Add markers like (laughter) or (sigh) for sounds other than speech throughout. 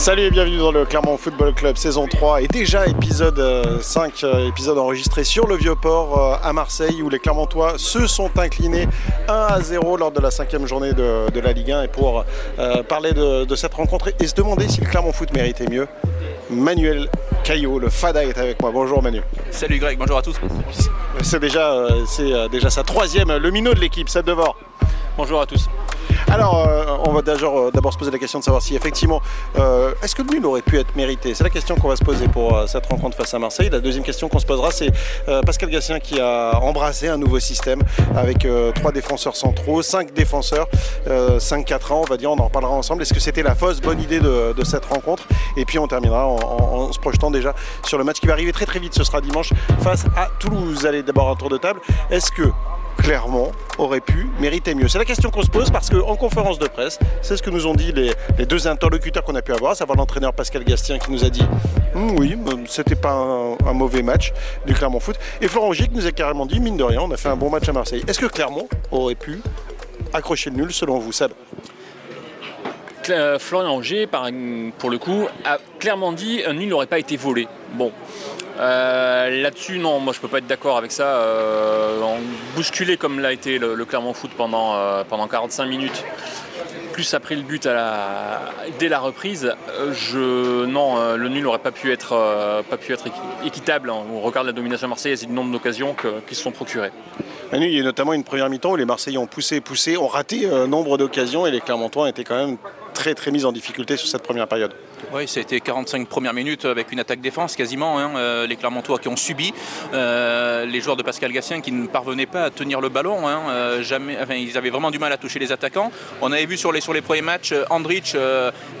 Salut et bienvenue dans le Clermont Football Club saison 3 et déjà épisode 5, euh, euh, épisode enregistré sur le Vieux-Port euh, à Marseille où les Clermontois se sont inclinés 1 à 0 lors de la cinquième journée de, la Ligue 1 et pour parler de, cette rencontre et se demander si le Clermont Foot méritait mieux, Manuel Caillot, le FADA est avec moi. Bonjour Manu. Salut Greg, bonjour à tous. C'est déjà, c'est déjà sa troisième, le minot de l'équipe, Seb Devor. Bonjour à tous. Alors, euh, on va euh, d'abord se poser la question de savoir si effectivement, euh, est-ce que le nul aurait pu être mérité? C'est la question qu'on va se poser pour cette rencontre face à Marseille. La deuxième question qu'on se posera, c'est Pascal Gassien qui a embrassé un nouveau système avec trois défenseurs centraux, cinq défenseurs, 5-4 ans, on va dire, on en reparlera ensemble. Est-ce que c'était la fausse bonne idée de, cette rencontre? Et puis on terminera en, se projetant déjà sur le match qui va arriver très très vite. Ce sera dimanche face à Toulouse. Allez, d'abord un tour de table. Est-ce que Clermont aurait pu mériter mieux C'est la question qu'on se pose parce qu'en conférence de presse, c'est ce que nous ont dit les, deux interlocuteurs qu'on a pu avoir, à savoir l'entraîneur Pascal Gastien qui nous a dit hum, oui, c'était pas un, mauvais match du Clermont Foot, et Florent Gic nous a carrément dit mine de rien, on a fait un bon match à Marseille. Est-ce que Clermont aurait pu accrocher le nul selon vous, Seb? Florian Auger, pour le coup, a clairement dit un nul n'aurait pas été volé. Bon, euh, là-dessus, non, moi je peux pas être d'accord avec ça. Euh, bousculé comme l'a été le, Clermont Foot pendant, euh, pendant 45 minutes, plus après le but dès la reprise, je, non, le nul n'aurait pas pu être, équitable. On regarde la domination marseillaise et le nombre d'occasions qui se sont procurées. il y a notamment une première mi-temps où les Marseillais ont poussé, poussé, ont raté un nombre d'occasions et les Clermontois étaient quand même très très mis en difficulté sur cette première période. Oui, été 45 premières minutes avec une attaque-défense quasiment. Hein, euh, les Clermontois qui ont subi, euh, les joueurs de Pascal Gassien qui ne parvenaient pas à tenir le ballon. Hein, euh, jamais, ils avaient vraiment du mal à toucher les attaquants. On avait vu sur les, sur les premiers matchs, Andrich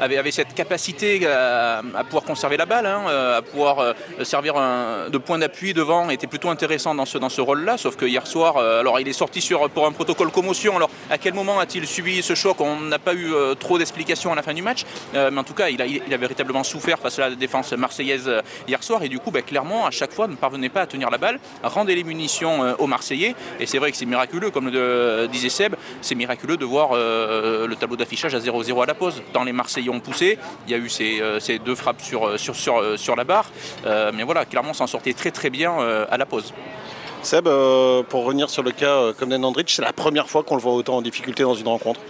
avait, avait, cette capacité à, pouvoir conserver la balle, hein, à pouvoir servir de point d'appui devant, était plutôt intéressant dans ce, dans ce rôle-là. Sauf que hier soir, alors il est sorti sur, pour un protocole commotion. Alors à quel moment a-t-il subi ce choc? On n'a pas eu trop d'explications à la fin du match. mais en tout cas, il a, a véritablement souffert face à la défense marseillaise euh, hier soir. Et du coup, ben, clairement, à chaque fois, ne parvenait pas à tenir la balle, rendait les munitions euh, aux Marseillais. Et c'est vrai que c'est miraculeux, comme le disait Seb, c'est miraculeux de voir euh, le tableau d'affichage à 0-0 à la pause. Tant les Marseillais ont poussé, il y a eu ces, deux frappes sur, la barre. mais voilà, clairement, s'en sortait très très bien à la pause. Seb, pour revenir sur le cas comme Nendrich, c'est la première fois qu'on le voit autant en difficulté dans une rencontre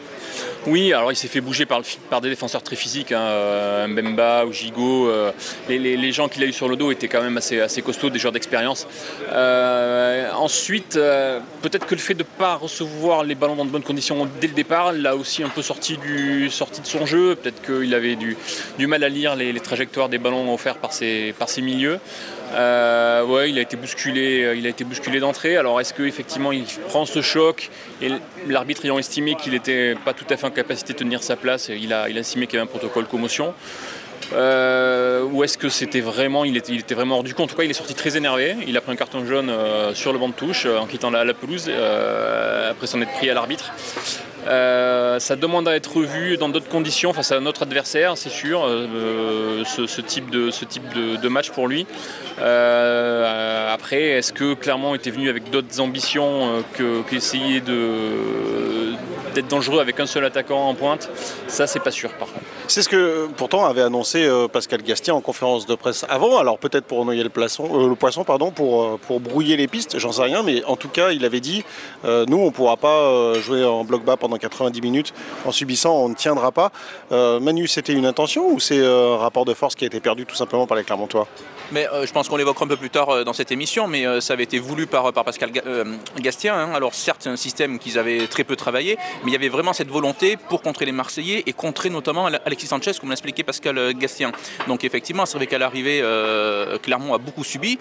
oui, alors il s'est fait bouger par, des défenseurs très physiques, hein, euh, Mbemba ou Gigot. Euh, les, gens qu'il a eu sur le dos étaient quand même assez, costauds, des joueurs d'expérience. Euh, ensuite, peut-être que le fait de ne pas recevoir les ballons dans de bonnes conditions dès le départ l'a aussi un peu sorti, de son jeu. Peut-être qu'il avait du, mal à lire les, trajectoires des ballons offerts par ses milieux. Euh, ouais, il a été bousculé, euh, il a été bousculé d'entrée. Alors est-ce qu'effectivement il prend ce choc et l'arbitre ayant estimé qu'il n'était pas tout à fait en capacité de tenir sa place, il a, il a estimé qu'il y avait un protocole commotion. Euh, ou est-ce que c'était vraiment, il était, vraiment hors du compte? En tout cas, il est sorti très énervé. Il a pris un carton jaune sur le banc de touche en quittant la, la pelouse après s'en être pris à l'arbitre. Euh, ça demande à être revu dans d'autres conditions face à notre adversaire, c'est sûr, euh, ce, type, de, ce type de, match pour lui. Euh, après, est-ce que Clermont était venu avec d'autres ambitions qu'essayer d'être dangereux avec un seul attaquant en pointe Ça, c'est pas sûr par contre. C'est ce que pourtant avait annoncé Pascal Gastien en conférence de presse avant, alors peut-être pour noyer le, poisson, le poisson, pardon, pour, pour brouiller les pistes, j'en sais rien, mais en tout cas, il avait dit nous, on ne pourra pas jouer en bloc bas pendant dans 90 minutes en subissant, on ne tiendra pas. Euh, Manu, c'était une intention ou c'est euh, un rapport de force qui a été perdu tout simplement par les Clermontois? Mais euh, je pense qu'on l'évoquera un peu plus tard dans cette émission, mais ça avait été voulu par, par Pascal Gastien. Hein. Alors certes, c'est un système qu'ils avaient très peu travaillé, mais il y avait vraiment cette volonté pour contrer les Marseillais et contrer notamment Alexis Sanchez, comme l'a expliqué Pascal Gastien. Donc effectivement, c'est vrai qu'à l'arrivée, Clermont a beaucoup subi.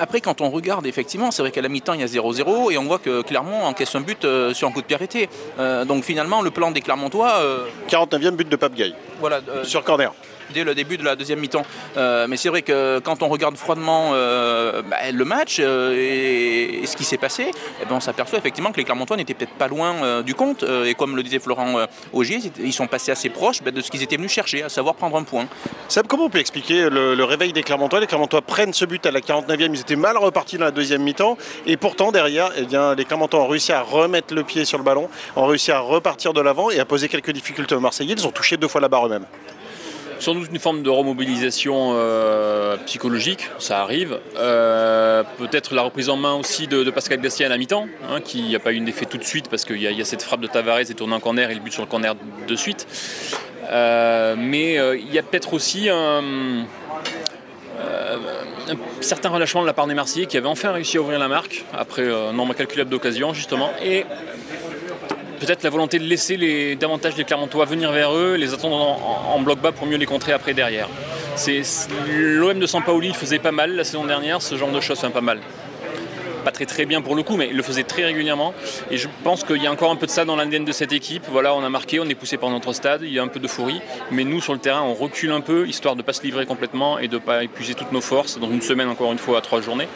Après, quand on regarde, effectivement, c'est vrai qu'à la mi-temps, il y a 0-0 et on voit que Clermont encaisse un but sur un coup de pied arrêté. Euh, donc finalement, le plan des Clermontois. 49e euh, but de Pape Gay. Voilà, euh, sur corner dès le début de la deuxième mi-temps. mais c'est vrai que quand on regarde froidement bah, le match et, ce qui s'est passé, eh ben, on s'aperçoit effectivement que les Clermontois n'étaient peut-être pas loin du compte. et comme le disait Florent Augier, ils sont passés assez proches bah, de ce qu'ils étaient venus chercher, à savoir prendre un point. Seb, comment on peut expliquer le, réveil des Clermontois? Les Clermontois prennent ce but à la 49e, ils étaient mal repartis dans la deuxième mi-temps. Et pourtant, derrière, eh les Clermontois ont réussi à remettre le pied sur le ballon, ont réussi à repartir de l'avant et à poser quelques difficultés aux Marseillais. Ils ont touché deux fois la barre eux-mêmes. Sans doute une forme de remobilisation euh, psychologique, ça arrive. Euh, peut-être la reprise en main aussi de, Pascal Gassier à la mi-temps, hein, qui n'a pas eu une effet tout de suite parce qu'il y, a cette frappe de Tavares et tourné en corner et le but sur le corner de suite. Euh, mais il y a peut-être aussi un, certain relâchement de la part des Marseillais qui avaient enfin réussi à ouvrir la marque après un nombre incalculable d'occasions justement. Et peut-être la volonté de laisser les, davantage les Clermontois venir vers eux, les attendre en, bloc bas pour mieux les contrer après derrière. L'OM de Sampaoli faisait pas mal la saison dernière, ce genre de choses fait pas mal pas très très bien pour le coup, mais il le faisait très régulièrement. Et je pense qu'il y a encore un peu de ça dans l'ADN de cette équipe. Voilà, on a marqué, on est poussé par notre stade, il y a un peu d'euphorie. Mais nous, sur le terrain, on recule un peu, histoire de ne pas se livrer complètement et de ne pas épuiser toutes nos forces dans une semaine, encore une fois, à trois journées.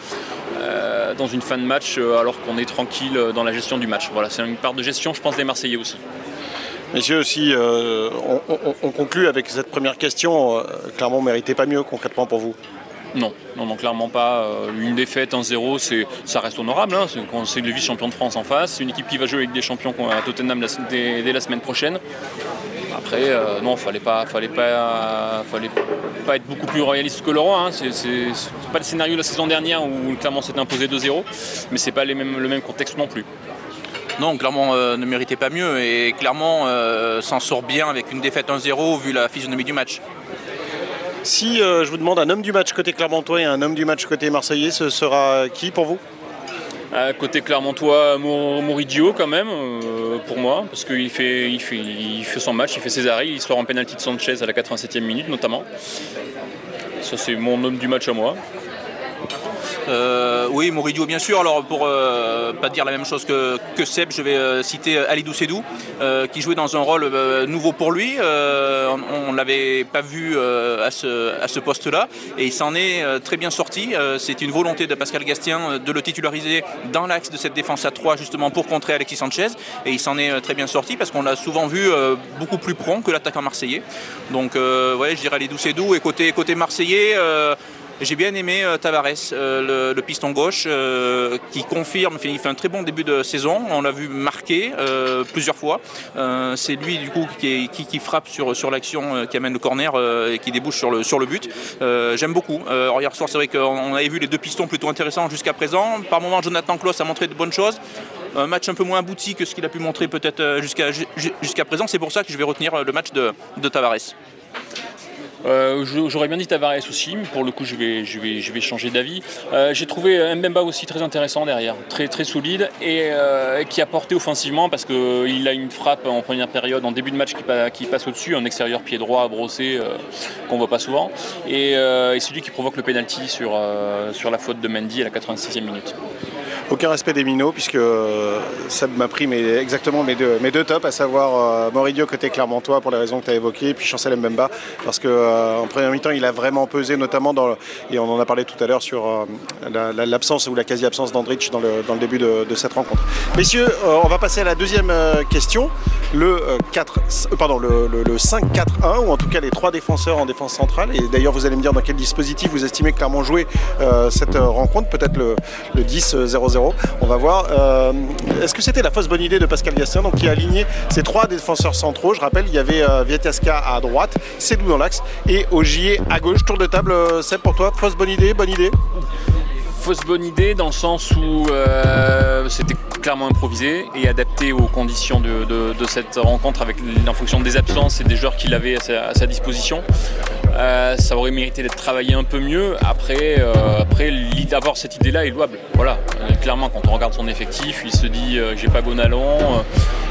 Euh, dans une fin de match, euh, alors qu'on est tranquille euh, dans la gestion du match. Voilà, c'est une part de gestion, je pense, des Marseillais aussi. Messieurs, aussi, on, conclut avec cette première question. clairement, on méritait pas mieux concrètement pour vous non, non, non, clairement pas. Euh, une défaite, un 0 ça reste honorable. Hein. C'est le vice-champion de France en face. C'est une équipe qui va jouer avec des champions à Tottenham dès, la semaine prochaine. Après, euh, non, fallait pas, fallait pas, fallait pas être beaucoup plus royaliste que le roi. Hein. C'est pas le scénario de la saison dernière où clairement s'est imposé 2-0, mais c'est pas le même contexte non plus. Non, clairement euh, ne méritait pas mieux et clairement s'en sort bien avec une défaite 1-0 vu la physionomie du match. Si euh, je vous demande un homme du match côté Clermontois et un homme du match côté Marseillais, ce sera qui pour vous? Euh, Côté Clermontois, Moridio quand même, euh, pour moi, parce qu'il fait, il fait, il fait son match, il fait ses arrêts, il sort en pénalty de Sanchez à la 87e minute notamment. Ça c'est mon homme du match à moi. Euh, oui, Moridio bien sûr. Alors pour euh, pas dire la même chose que, Seb, je vais euh, citer Alidou Sedou, qui jouait dans un rôle nouveau pour lui. on ne l'avait pas vu à ce, poste-là et il s'en est très bien sorti. C'est une volonté de Pascal Gastien de le titulariser dans l'axe de cette défense à 3 justement pour contrer Alexis Sanchez et il s'en est très bien sorti parce qu'on l'a souvent vu beaucoup plus prompt que l'attaquant marseillais. Donc ouais, je dirais Alidou Sedou et côté marseillais j'ai bien aimé euh, Tavares, euh, le, piston gauche, euh, qui confirme, il fait un très bon début de saison. On l'a vu marquer plusieurs fois. c'est lui du coup qui, frappe sur, l'action, qui amène le corner et qui débouche sur le, but. J'aime beaucoup. hier soir, c'est vrai qu'on avait vu les deux pistons plutôt intéressants jusqu'à présent. Par moment, Jonathan Klaus a montré de bonnes choses un match un peu moins abouti que ce qu'il a pu montrer peut-être jusqu'à présent. C'est pour ça que je vais retenir le match de Tavares. Euh, j'aurais bien dit Tavares aussi, mais pour le coup je vais, changer d'avis. Euh, j'ai trouvé Mbemba aussi très intéressant derrière, très, solide et euh, qui a porté offensivement parce qu'il a une frappe en première période, en début de match qui, passe au-dessus, un extérieur pied droit brossé qu'on voit pas souvent. Et, c'est lui qui provoque le penalty sur, sur la faute de Mendy à la 86e minute. Aucun respect des minots, puisque euh, ça m'a pris exactement mes deux, mes deux tops, à savoir euh, Moridio côté Clermontois pour les raisons que tu as évoquées, puis Chancel Mbemba, parce qu'en euh, première mi-temps, il a vraiment pesé, notamment dans, et on en a parlé tout à l'heure sur l'absence ou la quasi-absence d'Andrich dans le, le début de, cette rencontre. Messieurs, on va passer à la deuxième question, le, 4, pardon, le, le 5-4-1, ou en tout cas les trois défenseurs en défense centrale. Et d'ailleurs, vous allez me dire dans quel dispositif vous estimez clairement jouer cette rencontre, peut-être le, le 10-0-0 on va voir. Euh, est-ce que c'était la fausse bonne idée de Pascal Gastien qui a aligné ses trois défenseurs centraux? Je rappelle, il y avait euh, à droite, Cédou dans l'axe et Ogier à gauche. Tour de table, euh, Seb, pour toi, fausse bonne idée, bonne idée? Fausse bonne idée dans le sens où euh, c'était clairement improvisé et adapté aux conditions de, cette rencontre avec, en fonction des absences et des joueurs qu'il avait à sa, disposition. Euh, ça aurait mérité d'être travaillé un peu mieux. Après, euh, après d'avoir cette idée-là est louable. Voilà. clairement, quand on regarde son effectif, il se dit j'ai pas Gonalon,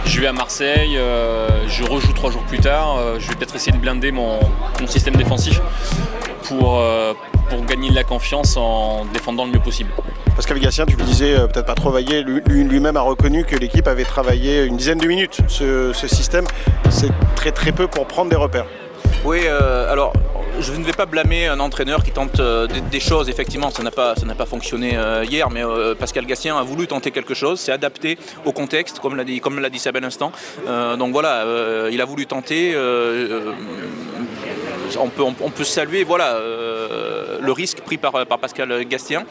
je vais à Marseille, je rejoue trois jours plus tard, je vais peut-être essayer de blinder mon, mon système défensif pour, pour gagner de la confiance en défendant le mieux possible. Pascal Gatien, tu le disais, euh, peut-être pas trop vaillé, lui-même a reconnu que l'équipe avait travaillé une dizaine de minutes. Ce, système, c'est très très peu pour prendre des repères. Oui, euh, alors je ne vais pas blâmer un entraîneur qui tente euh, des, choses. Effectivement, ça n'a pas, pas fonctionné hier, mais Pascal Gatien a voulu tenter quelque chose. C'est adapté au contexte, comme l'a dit, comme l'a dit Sabel l'instant. donc voilà, il a voulu tenter. On peut, on, peut, saluer voilà, le, risque pris par, Pascal Gastien.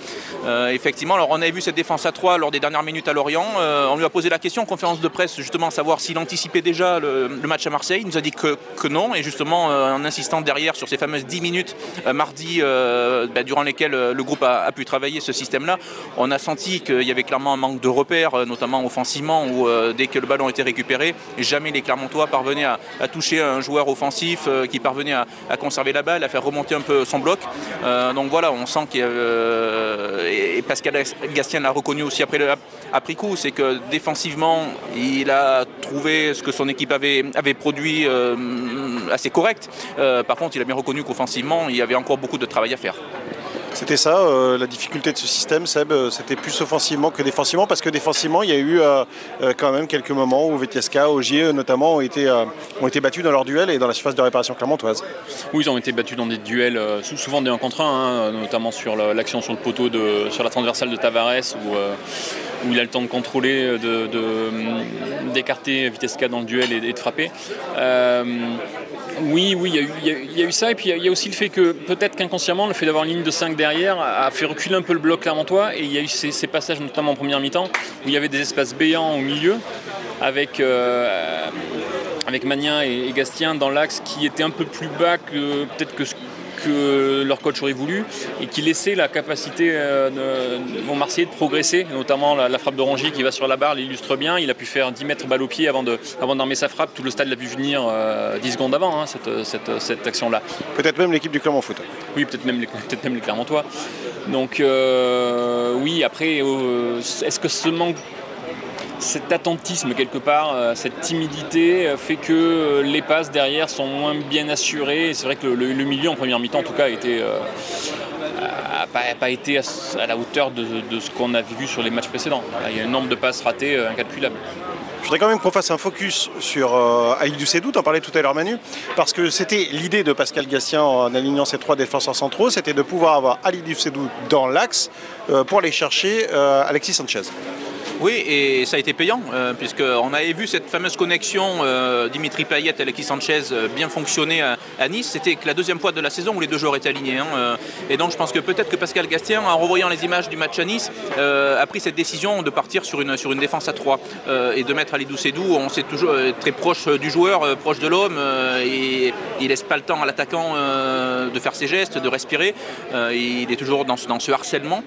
effectivement, alors on avait vu cette défense à 3 lors des dernières minutes à Lorient. on lui a posé la question en conférence de presse, justement, savoir s'il anticipait déjà le, match à Marseille. Il nous a dit que, non, et justement, en insistant derrière sur ces fameuses 10 minutes mardi, bah, durant lesquelles le groupe a, pu travailler ce système-là, on a senti qu'il y avait clairement un manque de repères, notamment offensivement, où dès que le ballon était récupéré, jamais les Clermontois parvenaient à, toucher un joueur offensif euh, qui parvenait à, conserver la balle, à faire remonter un peu son bloc. Euh, donc voilà, on sent qu'il euh, et Pascal Gastien l'a reconnu aussi après, après coup, c'est que défensivement, il a trouvé ce que son équipe avait, avait produit assez correct. par contre, il a bien reconnu qu'offensivement, il y avait encore beaucoup de travail à faire. C'était ça, euh, la difficulté de ce système, Seb, euh, c'était plus offensivement que défensivement, parce que défensivement, il y a eu euh, quand même quelques moments où Vetieska, Ogier notamment, ont été, ont été battus dans leur duel et dans la surface de réparation clermontoise. Oui, ils ont été battus dans des duels, souvent des 1 contre 1, hein, notamment sur l'action sur le poteau, de, sur la transversale de Tavares, où, il a le temps de contrôler, d'écarter de, Vitesca dans le duel et, de frapper. Oui, oui, il y, a eu ça. Et puis il y, a aussi le fait que peut-être qu'inconsciemment, le fait d'avoir une ligne de 5 derrière a fait reculer un peu le bloc clermontois. Et il y a eu ces, passages, notamment en première mi-temps, où il y avait des espaces béants au milieu, avec, euh, et, Gastien dans l'axe qui était un peu plus bas que peut-être que ce que leur coach aurait voulu et qui laissait la capacité euh, de, Marseillais de progresser, notamment la, frappe Rongier qui va sur la barre l'illustre bien. Il a pu faire 10 mètres balle au pied avant, de, avant d'armer sa frappe. Tout le stade l'a vu venir 10 euh, secondes avant, hein, cette, action-là. Peut-être même l'équipe du Clermont Foot. Oui, peut-être même les, (laughs) peut-être même les Clermontois. Donc euh, oui, après, est-ce que ce manque cet attentisme quelque part, euh, cette timidité euh, fait que euh, les passes derrière sont moins bien assurées. C'est vrai que le, milieu en première mi-temps en tout cas a pas, été à, la hauteur de, ce qu'on avait vu sur les matchs précédents. Il y a un nombre de passes ratées incalculable. Je voudrais quand même qu'on fasse un focus sur euh, Aïdou Sedou, t'en parlais tout à l'heure Manu, parce que c'était l'idée de Pascal Gastien en alignant ses trois défenseurs centraux, c'était de pouvoir avoir Aïdou Sedou dans l'axe pour aller chercher Alexis Sanchez. Oui, et ça a été payant, euh, puisqu'on avait vu cette fameuse connexion euh, Dimitri Payet et Alexis Sanchez euh, bien fonctionner à, Nice. C'était la deuxième fois de la saison où les deux joueurs étaient alignés. Hein, et donc je pense que peut-être que Pascal Gastien, en revoyant les images du match à Nice, a pris cette décision de partir sur une, défense à 3 et de mettre Alidou Sedou. On sait toujours très proche du joueur, proche de l'homme, il laisse pas le temps à l'attaquant de faire ses gestes, de respirer. il est toujours dans ce, harcèlement.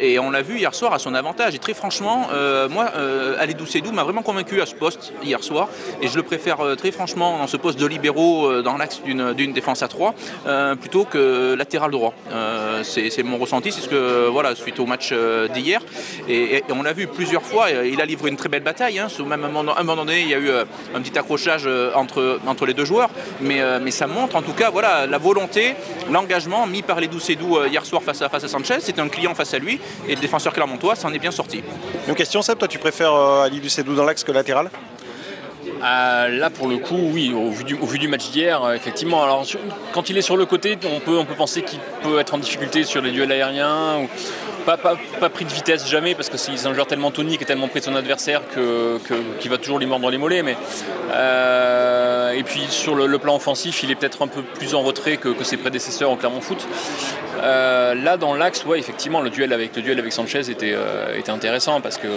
et on l'a vu hier soir à son avantage. Et très franchement, euh, moi, euh, Alidou Sedou m'a vraiment convaincu à ce poste hier soir et je le préfère euh, très franchement dans ce poste de libéraux dans l'axe d'une défense à 3 plutôt que latéral droit. c'est mon ressenti, c'est ce que, voilà, suite au match d'hier. Et, on l'a vu plusieurs fois, il a livré une très belle bataille. Hein. même à un moment donné, il y a eu un petit accrochage entre, entre les deux joueurs, mais, mais ça montre en tout cas voilà, la volonté, l'engagement mis par les Sedou hier soir face à, face à Sanchez. C'était un client face à lui et le défenseur clermontois s'en est bien sorti question, Seb, toi tu préfères euh, Ali Ducedou dans l'axe que latéral? Euh, là, pour le coup, oui, au vu du, au vu du match d'hier, euh, effectivement. Alors, quand il est sur le côté, on peut, on peut penser qu'il peut être en difficulté sur les duels aériens. Ou, pas, pas, pris de vitesse jamais parce que c'est un joueur tellement tonique et tellement pris de son adversaire que, qu'il va toujours lui mordre les mollets. Mais, euh, et puis sur le, plan offensif, il est peut-être un peu plus en retrait que, ses prédécesseurs en Clermont Foot. Euh, là, dans l'axe, ouais, effectivement, le duel avec, le duel avec Sanchez était, euh, intéressant parce qu'ils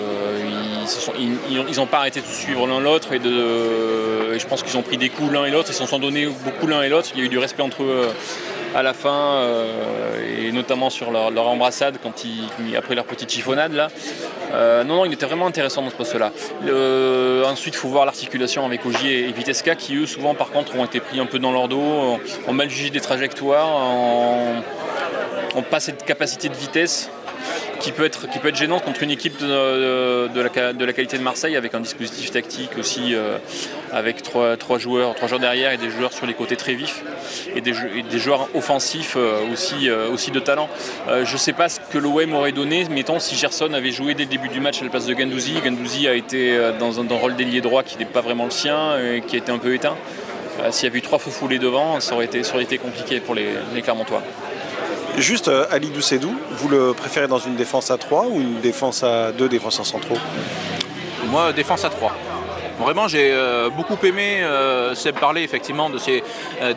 n'ont pas arrêté de suivre l'un l'autre et, de, je pense qu'ils ont pris des coups l'un et l'autre. Ils s'en sont donnés beaucoup l'un et l'autre. Il y a eu du respect entre eux à la fin, euh, et notamment sur leur, embrassade quand ils, après leur petite chiffonnade là. Euh, non, non, il était vraiment intéressant dans ce poste-là. ensuite, il faut voir l'articulation avec Ogier et Vitesca qui eux souvent par contre ont été pris un peu dans leur dos, ont mal jugé des trajectoires, ont pas cette capacité de vitesse qui peut être, qui peut être gênante contre une équipe de, de, la, qualité de Marseille avec un dispositif tactique aussi euh, avec trois, joueurs, trois joueurs derrière et des joueurs sur les côtés très vifs et des, joueurs offensifs euh, aussi, euh, aussi de talent. je ne sais pas ce que l'OM aurait donné, mettons si Gerson avait joué dès le début du match à la place de Gandouzi. Gandouzi a été dans un, rôle d'ailier droit qui n'est pas vraiment le sien et qui a été un peu éteint. S'il y avait eu trois faux foulés devant, ça aurait été, ça aurait été compliqué pour les, les Clermontois. Juste, euh, Ali Doucedou, vous le préférez dans une défense à 3 ou une défense à 2 défenseurs centraux? Moi, défense à 3. Vraiment, j'ai beaucoup aimé Seb parler effectivement de ces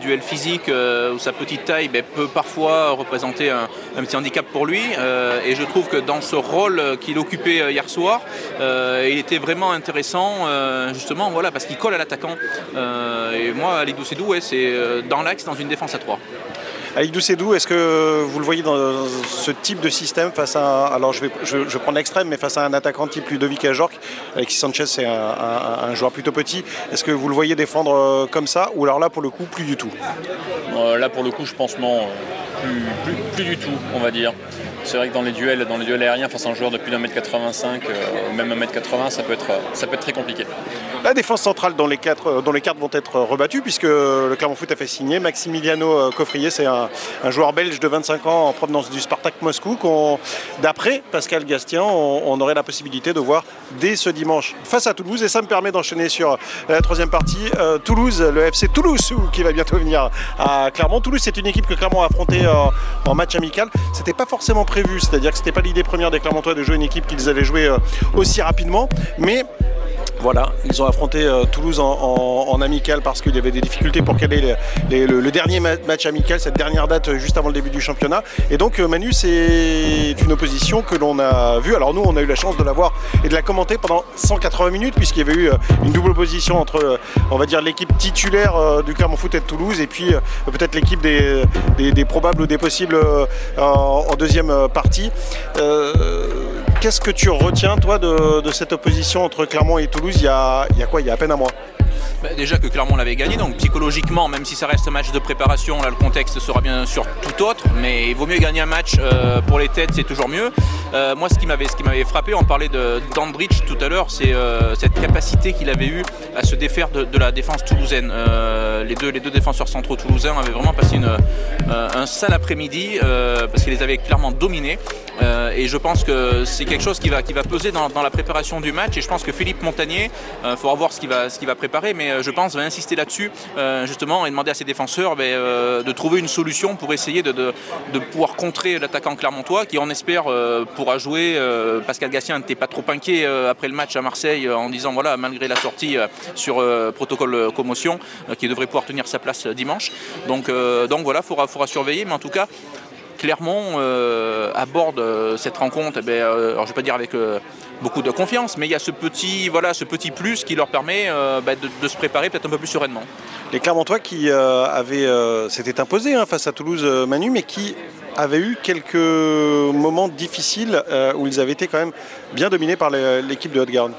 duels physiques où sa petite taille ben, peut parfois représenter un, petit handicap pour lui. et je trouve que dans ce rôle qu'il occupait hier soir, il était vraiment intéressant justement voilà, parce qu'il colle à l'attaquant. et moi, Ali Doucedou, c'est dans l'axe, dans une défense à 3. Avec Doucedou, est-ce que vous le voyez dans ce type de système face à. Alors je vais, je, l'extrême, mais face à un attaquant type Ludovic Ajorc, Alexis Sanchez c'est un, joueur plutôt petit. Est-ce que vous le voyez défendre euh, comme ça ou alors là pour le coup plus du tout? Euh, Là pour le coup je pense non, plus, plus du tout on va dire. C'est vrai que dans les duels, dans les duels aériens face à un joueur de plus d'un mètre 85, euh, même un mètre 80, ça peut être, ça peut être très compliqué. La défense centrale dont les, quatre, euh, dont les cartes vont être rebattues, puisque le Clermont Foot a fait signer Maximiliano euh, Coffrier, c'est un, joueur belge de 25 ans en provenance du Spartak Moscou, d'après Pascal Gastien, on, aurait la possibilité de voir dès ce dimanche face à Toulouse. Et ça me permet d'enchaîner sur la troisième partie. Toulouse, le FC Toulouse, qui va bientôt venir à Clermont. Toulouse, c'est une équipe que Clermont a affrontée en match amical. C'était pas forcément prévu, c'est-à-dire que c'était pas l'idée première des Clermontois de jouer une équipe qu'ils allaient jouer euh, aussi rapidement, mais voilà, ils ont affronté euh, Toulouse en, amical parce qu'il y avait des difficultés pour caler le, dernier match amical, cette dernière date euh, juste avant le début du championnat. Et donc Manu, c'est une opposition que l'on a vue. Alors nous, on a eu la chance de la voir et de la commenter pendant 180 minutes puisqu'il y avait eu une double opposition entre, on va dire, l'équipe titulaire du Clermont Foot et de Toulouse et puis peut-être l'équipe des, probables ou des possibles en, deuxième partie. Qu'est-ce que tu retiens, toi, de, cette opposition entre Clermont et Toulouse? Il y a, quoi? Il y a à peine un mois bah, déjà que Clermont l'avait gagné, donc psychologiquement, même si ça reste un match de préparation, là le contexte sera bien sûr tout autre, mais il vaut mieux gagner un match euh, pour les têtes, c'est toujours mieux. Euh, moi, ce qui m'avait, frappé, on parlait d'Andrich tout à l'heure, c'est euh, cette capacité qu'il avait eue à se défaire de, la défense toulousaine. les, deux, les deux défenseurs centraux toulousains avaient vraiment passé une, un sale après-midi parce qu'ils les avaient clairement dominés. et je pense que c'est quelque chose qui va, qui va peser dans, la préparation du match. Et je pense que Philippe Montagnier, il faudra voir ce qu'il va, ce va préparer, mais euh, je pense, va insister là-dessus, euh, justement, et demander à ses défenseurs ben, euh, de trouver une solution pour essayer de, pouvoir contrer l'attaquant clermontois, qui, on espère, pourra jouer. Pascal Gatien n'était pas trop inquiet après le match à Marseille en disant, voilà, malgré la sortie sur protocole commotion, qui devrait pouvoir tenir sa place dimanche. Donc, voilà, il faudra, faudra surveiller, mais en tout cas, Clermont aborde cette rencontre, eh ben, alors je ne vais pas dire avec beaucoup de confiance, mais il y a ce petit, voilà, ce petit plus qui leur permet euh, bah, de, se préparer peut-être un peu plus sereinement. Les Clermontois qui euh, avaient, euh, s'étaient imposés hein, face à Toulouse Manu, mais qui avaient eu quelques moments difficiles où ils avaient été quand même bien dominés par l'équipe de Haute-Garde.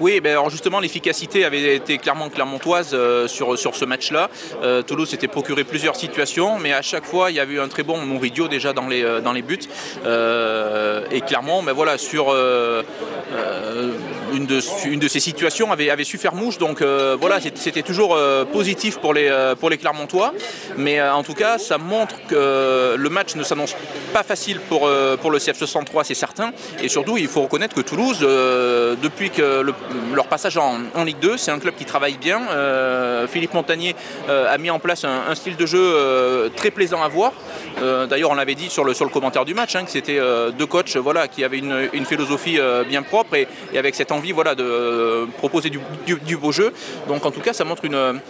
Oui, ben alors justement, l'efficacité avait été clairement clermontoise euh, sur, sur ce match-là. Euh, Toulouse s'était procuré plusieurs situations, mais à chaque fois, il y avait eu un très bon Mouridio déjà dans les, euh, dans les buts. et clairement, ben voilà, sur 呃 une, de, ces situations, avait, su faire mouche. Donc voilà, c'était toujours positif pour les, pour les Clermontois. Mais en tout cas, ça montre que le match ne s'annonce pas facile pour, pour le CF 63, c'est certain. Et surtout, il faut reconnaître que Toulouse, depuis que le leur passage en, Ligue 2. C'est un club qui travaille bien. Euh, Philippe Montagnier euh, a mis en place un, style de jeu euh, très plaisant à voir. D'ailleurs, on l'avait dit sur le, sur le commentaire du match, hein, que c'était deux coachs voilà, qui avaient une, philosophie bien propre et, avec cette envie voilà, de proposer du, beau jeu. Donc en tout cas, ça montre une,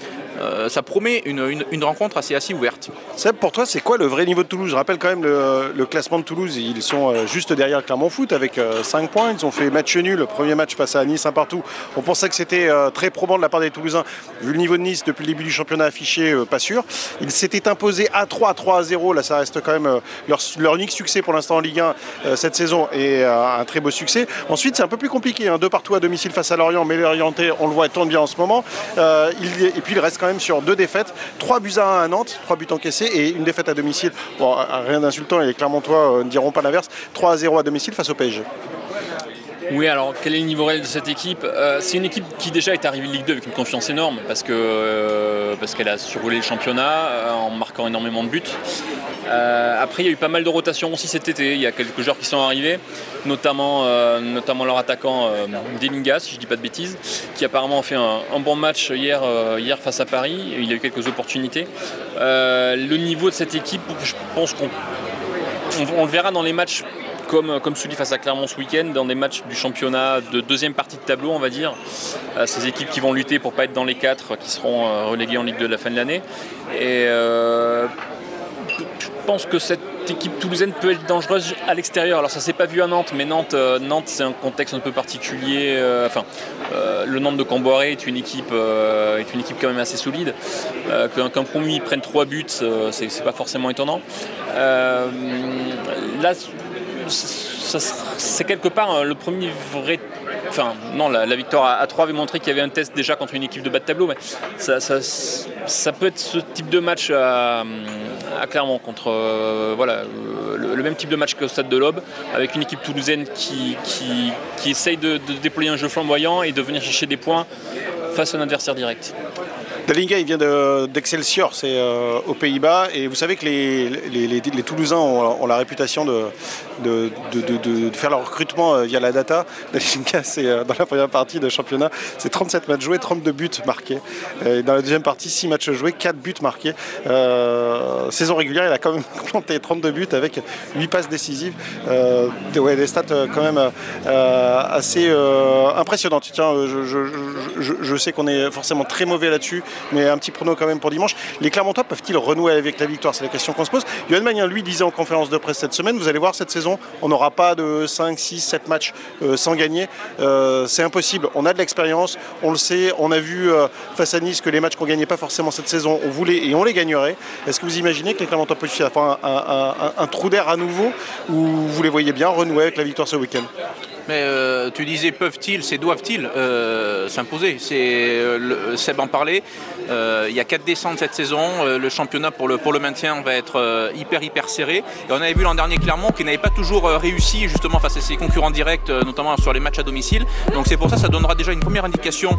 euh, ça promet une, rencontre assez, assez ouverte. Seb, pour toi, c'est quoi le vrai niveau de Toulouse? Je rappelle quand même le, classement de Toulouse. Ils sont euh, juste derrière Clermont Foot avec 5 euh, points. Ils ont fait match nul. Le premier match face à Nice, un partout. On pensait que c'était très probant de la part des Toulousains. Vu le niveau de Nice depuis le début du championnat affiché, pas sûr. Ils s'étaient imposés à 3, 3 à 0. Là, ça reste quand même leur, unique succès pour l'instant en Ligue 1 cette saison et un très beau succès. Ensuite, c'est un peu plus compliqué. Hein. Deux partout à domicile face à Lorient, mais l'Orienté, on le voit, tourne bien en ce moment. et puis, il reste même sur deux défaites, trois buts à 1 à Nantes, trois buts encaissés et une défaite à domicile. Bon, rien d'insultant et les Clermontois euh, ne diront pas l'inverse. 3 à 0 à domicile face au PSG. Oui, alors quel est le niveau réel de cette équipe? Euh, C'est une équipe qui déjà est arrivée en Ligue 2 avec une confiance énorme parce que euh, parce qu'elle a survolé le championnat en marquant énormément de buts. Après, il y a eu pas mal de rotations aussi cet été. Il y a quelques joueurs qui sont arrivés, notamment, notamment leur attaquant Delinga, si je ne dis pas de bêtises, qui apparemment a fait un, bon match hier, hier face à Paris. Il a eu quelques opportunités. le niveau de cette équipe, je pense qu'on on, le verra dans les matchs comme, comme celui face à Clermont ce week-end, dans des matchs du championnat de deuxième partie de tableau, on va dire. ces équipes qui vont lutter pour pas être dans les quatre, qui seront reléguées en Ligue 2 de la fin de l'année. Pense que cette équipe toulousaine peut être dangereuse à l'extérieur. Alors ça s'est pas vu à Nantes, mais Nantes, euh, Nantes c'est un contexte un peu particulier. Euh, enfin, euh, le Nantes de Camboiré est une équipe, est une équipe quand même assez solide. Qu'un promu prenne trois buts, c'est pas forcément étonnant. là, c'est quelque part le premier vrai enfin non, la, victoire à, 3 avait montré qu'il y avait un test déjà contre une équipe de bas de tableau, mais ça, peut être ce type de match à, Clermont contre euh, voilà, le, même type de match qu'au stade de l'Aube, avec une équipe toulousaine qui, qui, essaye de, de, déployer un jeu flamboyant et de venir chercher des points face à un adversaire direct. Dalinga, il vient d'Excelsior, c'est euh, aux Pays-Bas. Et vous savez que les, les, Toulousains ont, la réputation de, de, faire leur recrutement euh, via la data. (laughs) Dalinga, c'est euh, dans la première partie de championnat, c'est 37 matchs joués, 32 buts marqués. Et dans la deuxième partie, 6 matchs joués, 4 buts marqués. saison régulière, il a quand même (laughs) planté 32 buts avec 8 passes décisives. Ouais, des stats quand même assez impressionnantes. Tiens, je sais qu'on est forcément très mauvais là-dessus mais un petit prono quand même pour dimanche. Les Clermontois peuvent-ils renouer avec la victoire? C'est la question qu'on se pose. Yoann Magnin, lui, disait en conférence de presse cette semaine, vous allez voir, cette saison, on n'aura pas de 5, 6, 7 matchs euh, sans gagner. Euh, c'est impossible. On a de l'expérience, on le sait, on a vu euh, face à Nice que les matchs qu'on gagnait pas forcément cette saison, on voulait et on les gagnerait. Est-ce que vous imaginez que les Clermontois peuvent faire un, trou d'air à nouveau ou vous les voyez bien renouer avec la victoire ce week-end? Mais euh, tu disais peuvent-ils, c'est doivent-ils euh, s'imposer? C'est euh, Seb en parlait. Il y a quatre descentes cette saison. le championnat pour le, pour le maintien va être hyper hyper serré. Et on avait vu l'an dernier Clermont qui n'avait pas toujours réussi justement face à ses concurrents directs, notamment sur les matchs à domicile. Donc c'est pour ça ça donnera déjà une première indication,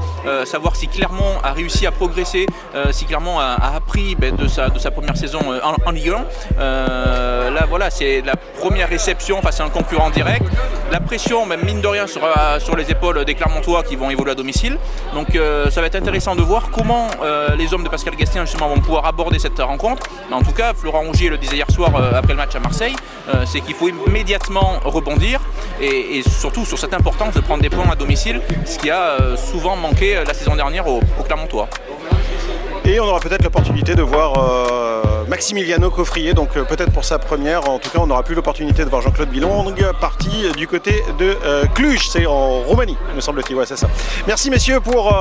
savoir si Clermont a réussi à progresser, si Clermont a, appris ben, de, sa, de sa première saison en, Ligue 1. là voilà, c'est la première réception face à un concurrent direct. La pression, ben, mine de rien, sur, sur les épaules des Clermontois qui vont évoluer à domicile. Donc euh, ça va être intéressant de voir comment euh, les hommes de Pascal Gastien justement vont pouvoir aborder cette rencontre. Mais en tout cas, Florent Rougier le disait hier soir euh, après le match à Marseille, c'est qu'il faut immédiatement rebondir et, surtout sur cette importance de prendre des points à domicile, ce qui a souvent manqué la saison dernière aux, Clermontois. Et on aura peut-être l'opportunité de voir euh, Maximiliano Coffrier, donc euh, peut-être pour sa première. En tout cas, on n'aura plus l'opportunité de voir Jean-Claude Bilong parti du côté de euh, Cluj, c'est en Roumanie, me semble-t-il. C'est ça. Merci messieurs pour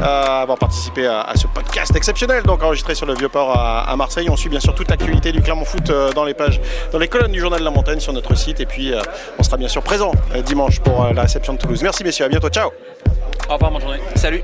avoir participé à, ce podcast exceptionnel, donc enregistré sur le Vieux-Port à, Marseille. On suit bien sûr toute l'actualité du Clermont Foot dans les pages, dans les colonnes du Journal de la Montagne sur notre site. Et puis, on sera bien sûr présent dimanche pour la réception de Toulouse. Merci messieurs, à bientôt. Ciao. Au revoir, bonne journée. Salut.